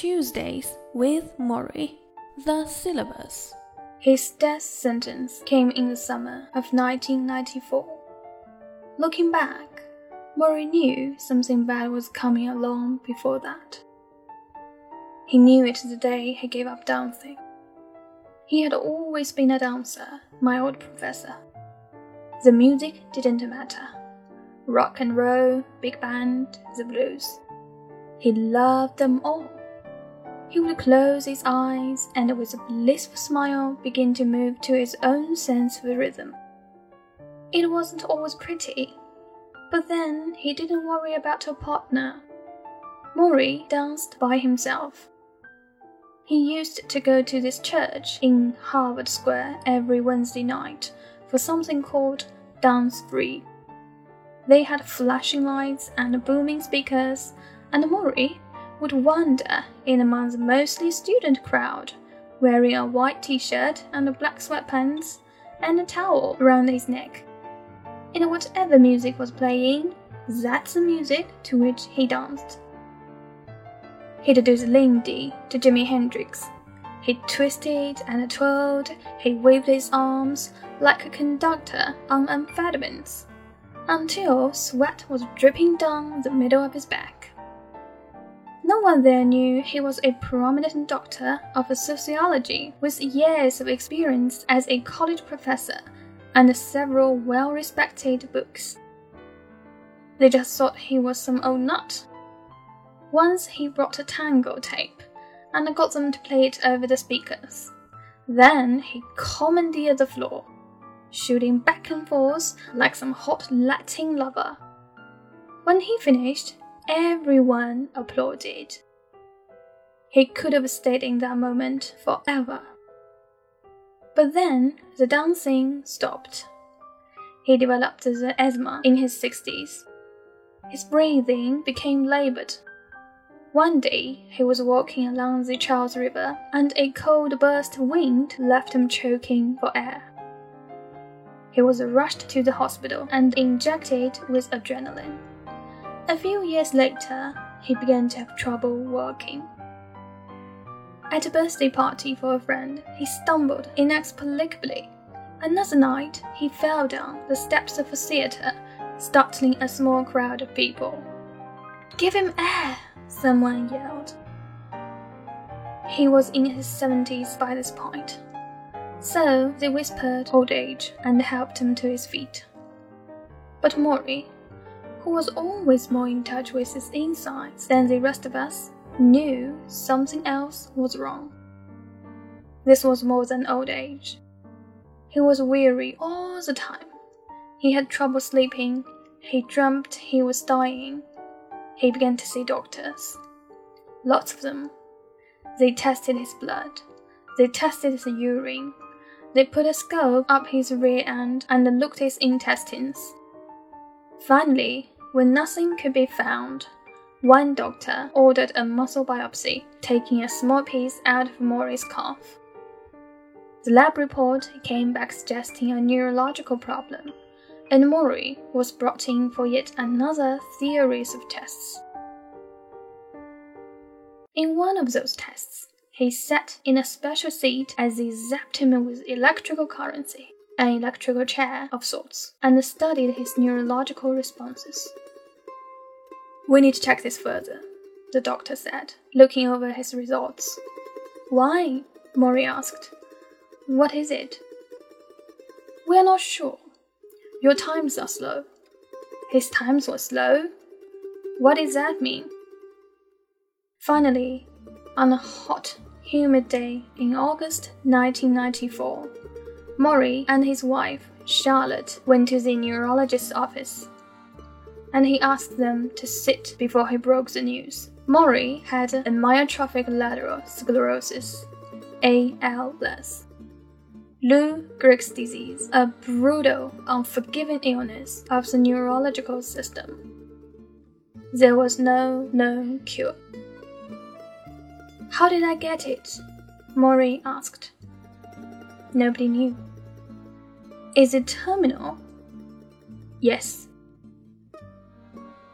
Tuesdays with Morrie. The syllabus. His death sentence came in the summer of 1994. Looking back, Morrie knew something bad was coming along before that. He knew it the day he gave up dancing. He had always been a dancer, my old professor. The music didn't matter. Rock and roll, big band, the blues. He loved them all. He would close his eyes and with a blissful smile begin to move to his own sense of rhythm. It wasn't always pretty, but then he didn't worry about a partner. Morrie danced by himself. He used to go to this church in Harvard Square every Wednesday night for something called Dance Free. They had flashing lights and booming speakers, and Morrie would wander in among the mostly student crowd, wearing a white t-shirt and a black sweatpants and a towel around his neck. And whatever music was playing, that's the music to which he danced. He'd do the Lindy to Jimi Hendrix. He twisted and twirled, he waved his arms like a conductor on amphetamines, until sweat was dripping down the middle of his back. No one there knew he was a prominent doctor of sociology with years of experience as a college professor and several well respected books. They just thought he was some old nut once he brought a tango tape and got them to play it over the speakers. Then he commandeered the floor, shooting back and forth like some hot Latin lover. When he finished, everyone applauded. He could have stayed in that moment forever. But then the dancing stopped. He developed the asthma in his 60s. His breathing became labored one day, he was walking along the Charles River, and a cold burst of wind left him choking for air. He was rushed to the hospital and injected with adrenaline. A few years later, he began to have trouble walking. At a birthday party for a friend, he stumbled inexplicably. Another night, he fell down the steps of a theater, startling a small crowd of people. Give him air! someone yelled. He was in his seventies by this point. So they whispered old age and helped him to his feet. But Morrie, who was always more in touch with his insides than the rest of us, knew something else was wrong. This was more than old age. He was weary all the time. He had trouble sleeping. He dreamt he was dying he began to see doctors. Lots of them. They tested his blood. They tested his urine. They put a scope up his rear end and looked his intestines. Finally, when nothing could be found, one doctor ordered a muscle biopsy, taking a small piece out of Morrie's calf. The lab report came back suggesting a neurological problem and Morrie was brought in for yet another series of tests. In one of those tests, he sat in a special seat as they zapped him with electrical currency, an electrical chair of sorts, and studied his neurological responses. We need to check this further, the doctor said, looking over his results. Why? Morrie asked. What is it? We are not sure, your times are slow. His times were slow? What does that mean? Finally, on a hot, humid day in August 1994, Morrie and his wife, Charlotte, went to the neurologist's office. And he asked them to sit before he broke the news. Morrie had amyotrophic lateral sclerosis, ALS. Lou Gehrig's disease, a brutal, unforgiving illness of the neurological system. There was no known cure. How did I get it? Morrie asked. Nobody knew. Is it terminal? Yes.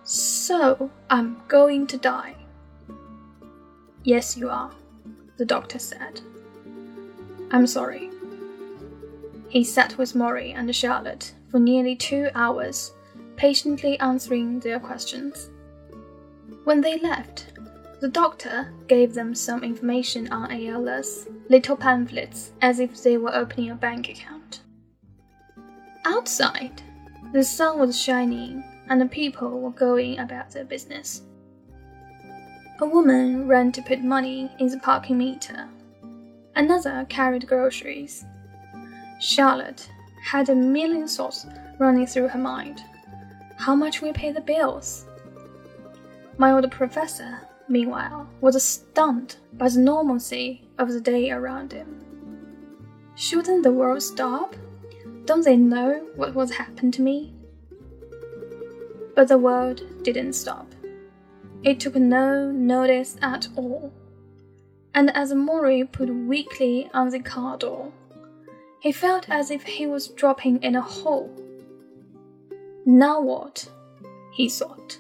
So I'm going to die. Yes, you are, the doctor said. I'm sorry. He sat with Morrie and Charlotte for nearly two hours, patiently answering their questions. When they left, the doctor gave them some information on ALS, little pamphlets, as if they were opening a bank account. Outside, the sun was shining and the people were going about their business. A woman ran to put money in the parking meter. Another carried groceries. Charlotte had a million thoughts running through her mind. How much will pay the bills? My old professor, meanwhile, was stunned by the normalcy of the day around him. Shouldn't the world stop? Don't they know what would happen to me? But the world didn't stop. It took no notice at all. And as Morrie put weakly on the car door, he felt as if he was dropping in a hole. Now what? he thought.